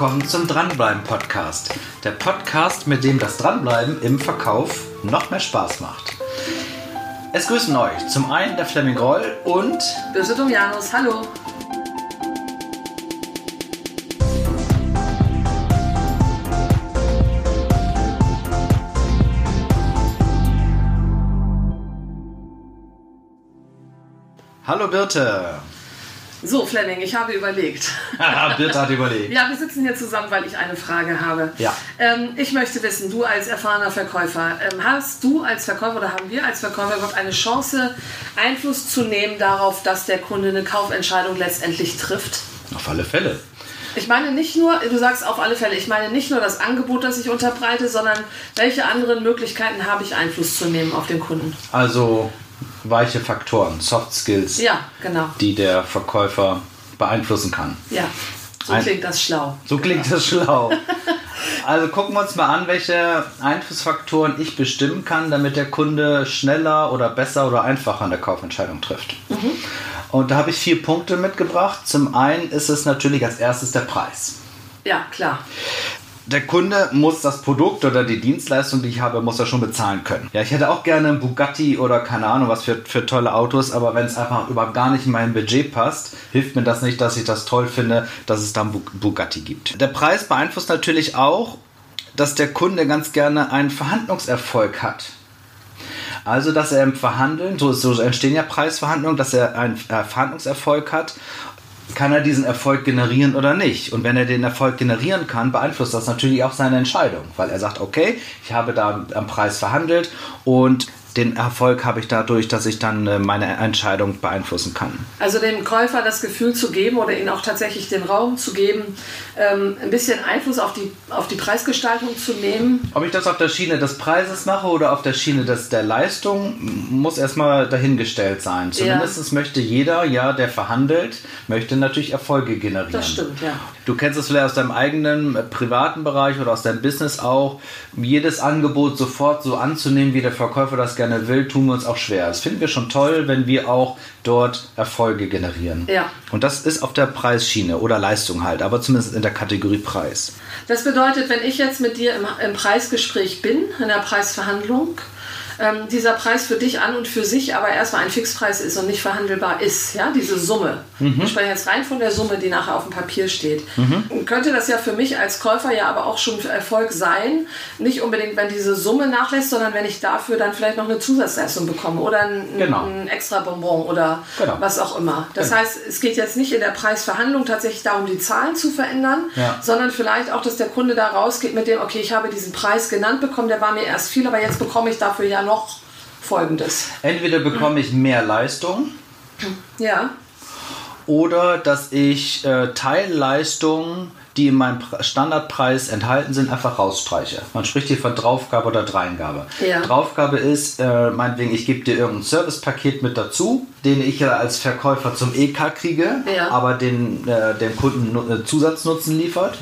willkommen zum Dranbleiben Podcast. Der Podcast, mit dem das Dranbleiben im Verkauf noch mehr Spaß macht. Es grüßen euch zum einen der Fleming Roll und Böse Domianus, hallo. Hallo Birte. So, Fleming, ich habe überlegt. Birte hat überlegt. Ja, wir sitzen hier zusammen, weil ich eine Frage habe. Ja. Ähm, ich möchte wissen, du als erfahrener Verkäufer, ähm, hast du als Verkäufer oder haben wir als Verkäufer überhaupt eine Chance, Einfluss zu nehmen darauf, dass der Kunde eine Kaufentscheidung letztendlich trifft? Auf alle Fälle. Ich meine nicht nur, du sagst auf alle Fälle, ich meine nicht nur das Angebot, das ich unterbreite, sondern welche anderen Möglichkeiten habe ich Einfluss zu nehmen auf den Kunden? Also weiche Faktoren, Soft Skills, Ja, genau. die der Verkäufer beeinflussen kann. Ja, so Ein- klingt das schlau. So klingt das schlau. Also gucken wir uns mal an, welche Einflussfaktoren ich bestimmen kann, damit der Kunde schneller oder besser oder einfacher eine Kaufentscheidung trifft. Und da habe ich vier Punkte mitgebracht. Zum einen ist es natürlich als erstes der Preis. Ja, klar. Der Kunde muss das Produkt oder die Dienstleistung, die ich habe, muss er schon bezahlen können. Ja, ich hätte auch gerne einen Bugatti oder keine Ahnung was für, für tolle Autos, aber wenn es einfach überhaupt gar nicht in mein Budget passt, hilft mir das nicht, dass ich das toll finde, dass es da einen Bu- Bugatti gibt. Der Preis beeinflusst natürlich auch, dass der Kunde ganz gerne einen Verhandlungserfolg hat. Also, dass er im Verhandeln, so, so entstehen ja Preisverhandlungen, dass er einen äh, Verhandlungserfolg hat, kann er diesen Erfolg generieren oder nicht. Und wenn er den Erfolg generieren kann, beeinflusst das natürlich auch seine Entscheidung, weil er sagt, okay, ich habe da am Preis verhandelt und den Erfolg habe ich dadurch, dass ich dann äh, meine Entscheidung beeinflussen kann. Also dem Käufer das Gefühl zu geben oder ihnen auch tatsächlich den Raum zu geben, ähm, ein bisschen Einfluss auf die, auf die Preisgestaltung zu nehmen. Ob ich das auf der Schiene des Preises mache oder auf der Schiene des, der Leistung, muss erstmal dahingestellt sein. Zumindest möchte jeder, ja, der verhandelt, möchte natürlich Erfolge generieren. Das stimmt, ja. Du kennst es vielleicht aus deinem eigenen äh, privaten Bereich oder aus deinem Business auch. Jedes Angebot sofort so anzunehmen, wie der Verkäufer das gerne will, tun wir uns auch schwer. Das finden wir schon toll, wenn wir auch dort Erfolge generieren. Ja. Und das ist auf der Preisschiene oder Leistung halt, aber zumindest in der Kategorie Preis. Das bedeutet, wenn ich jetzt mit dir im, im Preisgespräch bin, in der Preisverhandlung, ähm, dieser Preis für dich an und für sich aber erstmal ein Fixpreis ist und nicht verhandelbar ist, ja, diese Summe. Ich spreche jetzt rein von der Summe, die nachher auf dem Papier steht. Könnte das ja für mich als Käufer ja aber auch schon Erfolg sein, nicht unbedingt, wenn diese Summe nachlässt, sondern wenn ich dafür dann vielleicht noch eine Zusatzleistung bekomme oder ein, Genau. ein extra Bonbon oder Genau. was auch immer. Das Genau. heißt, es geht jetzt nicht in der Preisverhandlung tatsächlich darum, die Zahlen zu verändern, Ja. sondern vielleicht auch, dass der Kunde da rausgeht mit dem, okay, ich habe diesen Preis genannt bekommen, der war mir erst viel, aber jetzt bekomme ich dafür ja noch Folgendes. Entweder bekomme ich mehr Leistung Ja, oder dass ich äh, Teilleistungen, die in meinem Pre- Standardpreis enthalten sind, einfach rausstreiche. Man spricht hier von Draufgabe oder Dreingabe. Ja. Draufgabe ist, äh, meinetwegen, ich gebe dir irgendein Servicepaket mit dazu, den ich ja als Verkäufer zum EK kriege, Ja. aber den, äh, dem Kunden äh, Zusatznutzen liefert.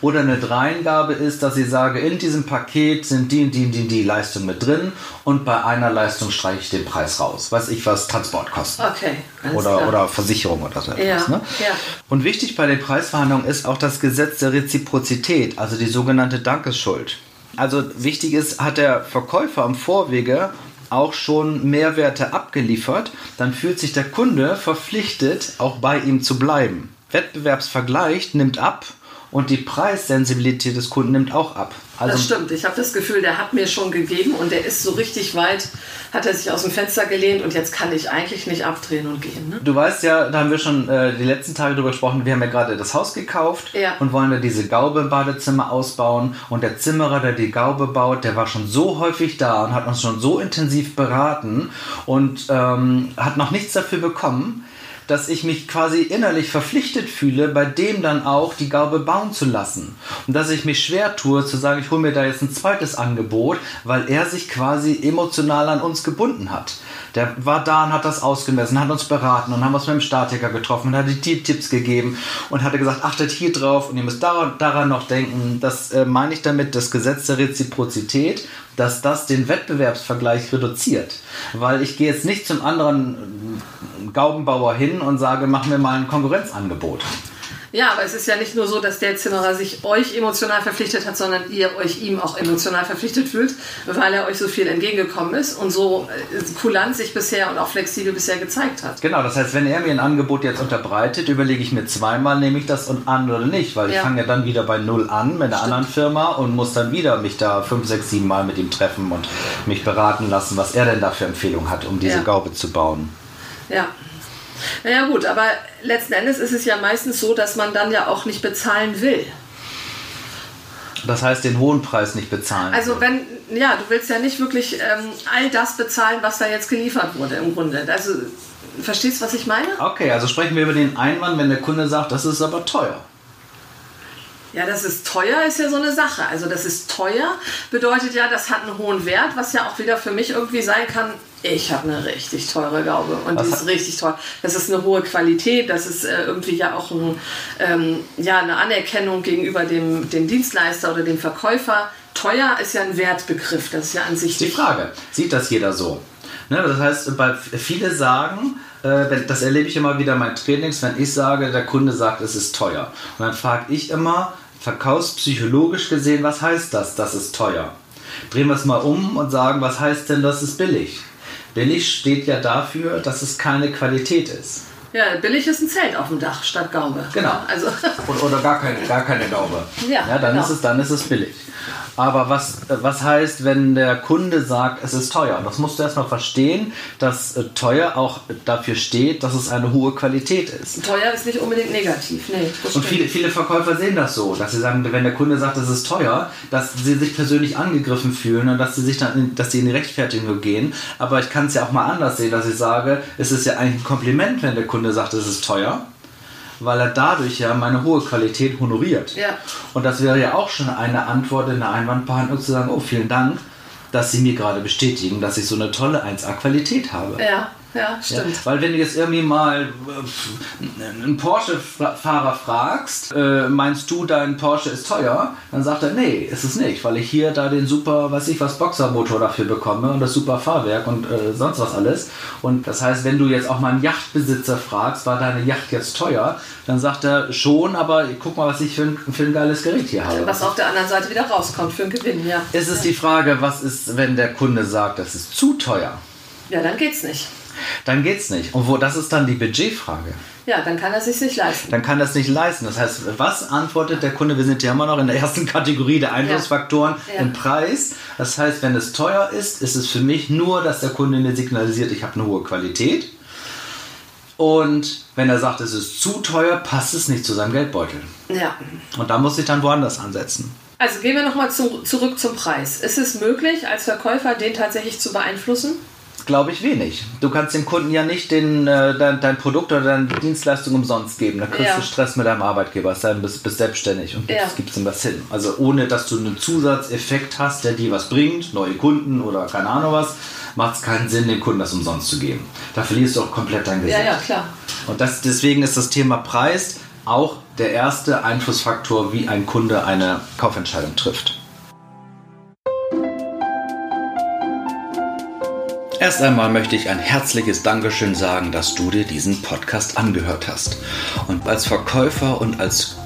Oder eine Dreingabe ist, dass ich sage, in diesem Paket sind die und die und die, die Leistungen mit drin und bei einer Leistung streiche ich den Preis raus. Weiß ich was, Transportkosten okay. oder, klar. oder Versicherung oder so etwas. Ja, ne? ja. Und wichtig bei den Preisverhandlungen ist auch das Gesetz der Reziprozität, also die sogenannte Dankesschuld. Also wichtig ist, hat der Verkäufer am Vorwege auch schon Mehrwerte abgeliefert, dann fühlt sich der Kunde verpflichtet, auch bei ihm zu bleiben. Wettbewerbsvergleich nimmt ab und die Preissensibilität des Kunden nimmt auch ab. Also das stimmt. Ich habe das Gefühl, der hat mir schon gegeben und der ist so richtig weit, hat er sich aus dem Fenster gelehnt und jetzt kann ich eigentlich nicht abdrehen und gehen. Ne? Du weißt ja, da haben wir schon äh, die letzten Tage drüber gesprochen, wir haben ja gerade das Haus gekauft Ja. und wollen da diese Gaube im Badezimmer ausbauen. Und der Zimmerer, der die Gaube baut, der war schon so häufig da und hat uns schon so intensiv beraten und ähm, hat noch nichts dafür bekommen, dass ich mich quasi innerlich verpflichtet fühle, bei dem dann auch die Gaube bauen zu lassen. Und dass ich mich schwer tue, zu sagen, ich hole mir da jetzt ein zweites Angebot, weil er sich quasi emotional an uns gebunden hat. Der war da und hat das ausgemessen, hat uns beraten und haben uns mit dem Statiker getroffen und hat die Tipps gegeben und hatte gesagt, achtet hier drauf und ihr müsst daran, daran noch denken. Das äh, meine ich damit, das Gesetz der Reziprozität, dass das den Wettbewerbsvergleich reduziert. Weil ich gehe jetzt nicht zum anderen Gaubenbauer hin und sage, mach mir mal ein Konkurrenzangebot. Ja, aber es ist ja nicht nur so, dass der Zimmerer sich euch emotional verpflichtet hat, sondern ihr euch ihm auch emotional verpflichtet fühlt, weil er euch so viel entgegengekommen ist und so äh, kulant sich bisher und auch flexibel bisher gezeigt hat. Genau, das heißt, wenn er mir ein Angebot jetzt unterbreitet, überlege ich mir zweimal, nehme ich das und an oder nicht, weil ich Ja. fange ja dann wieder bei Null an mit einer Stimmt. anderen Firma und muss dann wieder mich da fünf, sechs, sieben Mal mit ihm treffen und mich beraten lassen, was er denn da für Empfehlungen hat, um diese Ja. Gaube zu bauen. Ja. Naja gut, aber letzten Endes ist es ja meistens so, dass man dann ja auch nicht bezahlen will. Das heißt, den hohen Preis nicht bezahlen. Also wenn, ja, du willst ja nicht wirklich ähm, all das bezahlen, was da jetzt geliefert wurde im Grunde. Also verstehst du, was ich meine? Okay, also sprechen wir über den Einwand, wenn der Kunde sagt, das ist aber teuer. Ja, das ist teuer, ist ja so eine Sache. Also das ist teuer, bedeutet ja, das hat einen hohen Wert, was ja auch wieder für mich irgendwie sein kann, ich habe eine richtig teure Gaube und Was die ist richtig toll. Das ist eine hohe Qualität, das ist äh, irgendwie ja auch ein, ähm, ja, eine Anerkennung gegenüber dem, dem Dienstleister oder dem Verkäufer. Teuer ist ja ein Wertbegriff, das ist ja an sich Die Frage, sieht das jeder so? Ne, das heißt, bei, viele sagen, das erlebe ich immer wieder in meinen Trainings, wenn ich sage, der Kunde sagt, es ist teuer. Und dann frage ich immer, verkaufspsychologisch gesehen, was heißt das, das ist teuer? Drehen wir es mal um und sagen, was heißt denn, das ist billig? Billig steht ja dafür, dass es keine Qualität ist. Ja, billig ist ein Zelt auf dem Dach statt Gaube. Genau. Ja, Also, Oder, oder gar, keine, gar keine Gaube. Ja, dann, genau. ist es, dann ist es billig. Aber was, äh, was heißt, wenn der Kunde sagt, es ist teuer? Das musst du erstmal verstehen, dass äh, teuer auch dafür steht, dass es eine hohe Qualität ist. teuer ist nicht unbedingt negativ. Nee, Und viele, viele Verkäufer sehen das so, dass sie sagen, wenn der Kunde sagt, es ist teuer, dass sie sich persönlich angegriffen fühlen und dass sie sich dann, in, dass sie in die Rechtfertigung gehen. Aber ich kann es ja auch mal anders sehen, dass ich sage, es ist ja eigentlich ein Kompliment, wenn der Kunde sagt, es ist teuer, weil er dadurch ja meine hohe Qualität honoriert. Ja. Und das wäre ja auch schon eine Antwort in der Einwandbehandlung zu sagen, oh vielen Dank, dass Sie mir gerade bestätigen, dass ich so eine tolle 1A-Qualität habe. Ja, ja, Ja, stimmt. weil wenn du jetzt irgendwie mal äh, einen Porsche-Fahrer fragst, äh, meinst du, dein Porsche ist teuer? Dann sagt er, nee, ist es nicht, weil ich hier da den super, weiß ich was, Boxermotor dafür bekomme und das super Fahrwerk und äh, sonst was alles. Und das heißt, wenn du jetzt auch mal einen Yachtbesitzer fragst, war deine Yacht jetzt teuer? Dann sagt er schon, aber guck mal, was ich für ein, für ein geiles Gerät hier habe. Was auf der anderen Seite wieder rauskommt für einen Gewinn, ja. ist es die Frage, was ist, wenn der Kunde sagt, das ist zu teuer? Ja, dann geht's nicht. Dann geht's nicht. Und wo, das ist dann die Budgetfrage. Ja, dann kann er sich nicht leisten. dann kann das nicht leisten. Das heißt, was antwortet der Kunde? Wir sind ja immer noch in der ersten Kategorie der Einflussfaktoren Ja. im Preis. Das heißt, wenn es teuer ist, ist es für mich nur, dass der Kunde mir signalisiert, ich habe eine hohe Qualität. Und wenn er sagt, es ist zu teuer, passt es nicht zu seinem Geldbeutel. Ja. Und da muss ich dann woanders ansetzen. Also gehen wir nochmal zu, zurück zum Preis. Ist es möglich, als Verkäufer den tatsächlich zu beeinflussen? Glaube ich wenig. Du kannst dem Kunden ja nicht den, äh, dein, dein Produkt oder deine Dienstleistung umsonst geben. Da kriegst Ja. du Stress mit deinem Arbeitgeber, es sei denn, du bist, bist selbstständig und Ja. gibst, gibst ihm was hin. Also ohne, dass du einen Zusatzeffekt hast, der dir was bringt, neue Kunden oder keine Ahnung was, macht es keinen Sinn, dem Kunden das umsonst zu geben. Da verlierst du auch komplett dein Gesicht. Ja, ja, klar. Und das, deswegen ist das Thema Preis auch der erste Einflussfaktor, wie ein Kunde eine Kaufentscheidung trifft. Erst einmal möchte ich ein herzliches Dankeschön sagen, dass du dir diesen Podcast angehört hast. Und als Verkäufer und als